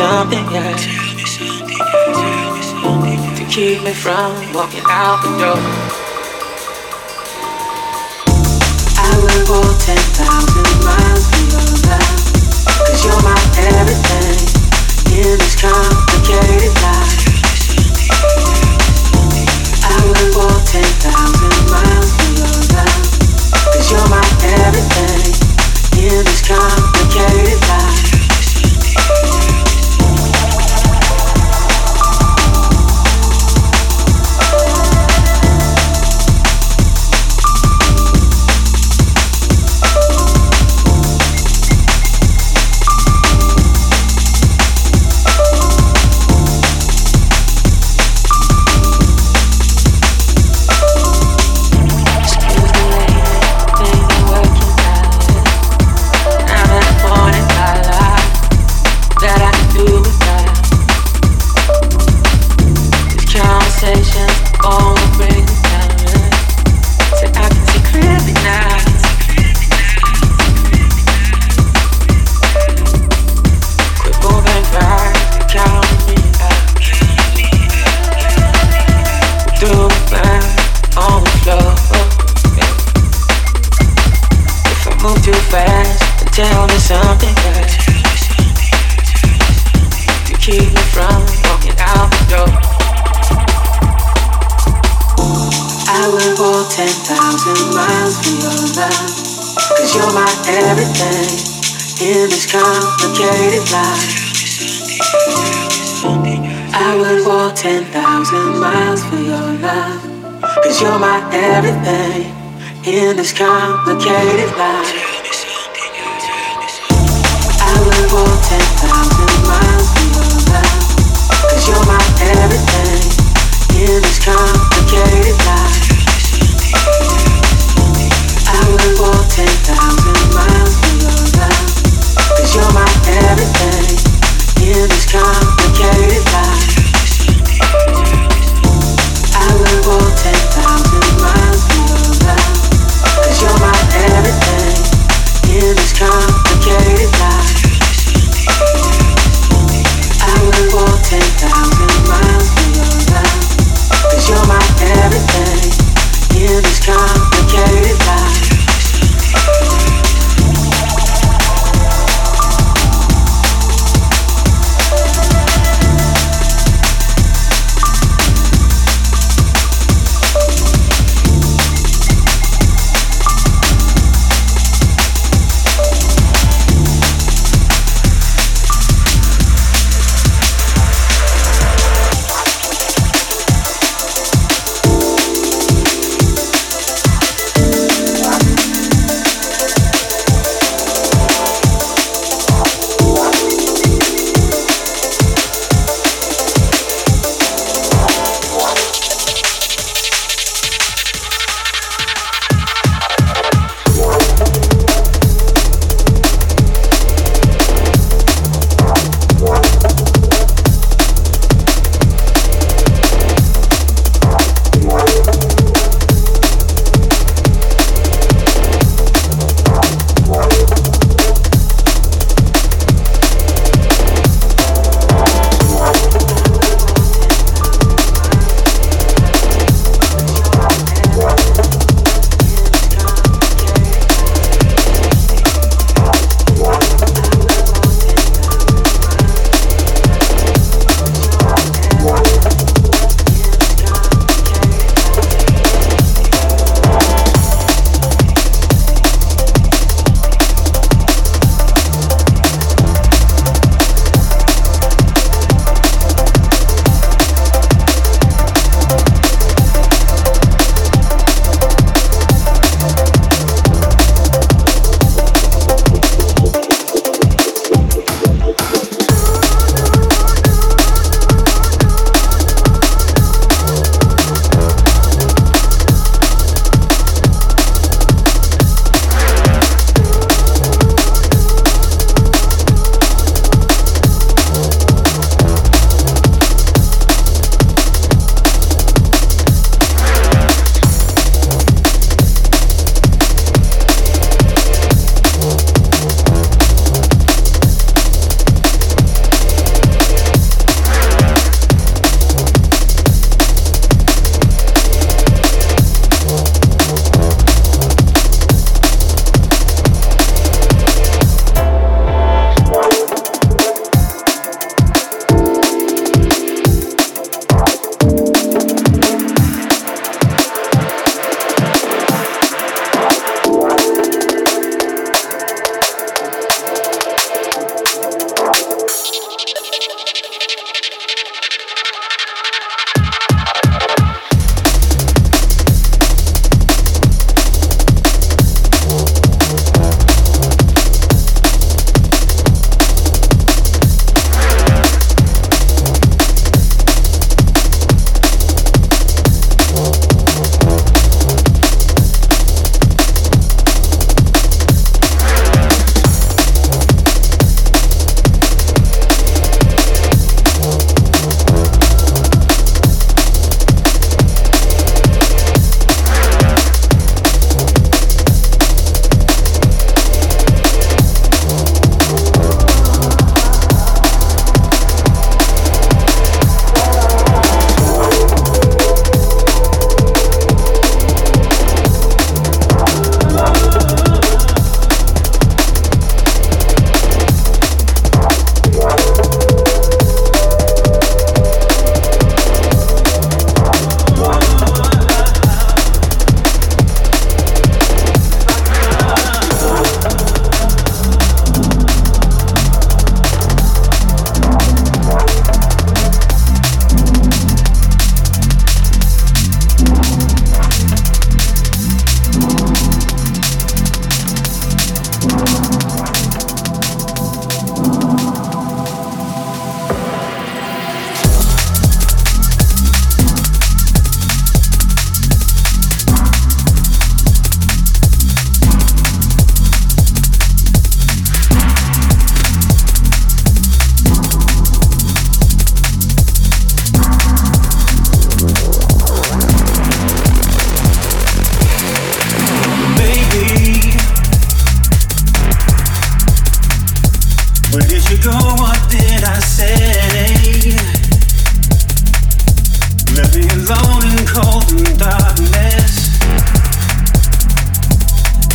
something, yeah. Tell me something, yeah. Tell me something, yeah. To keep me from walking out the door.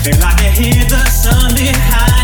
Feel like I hear the sun behind.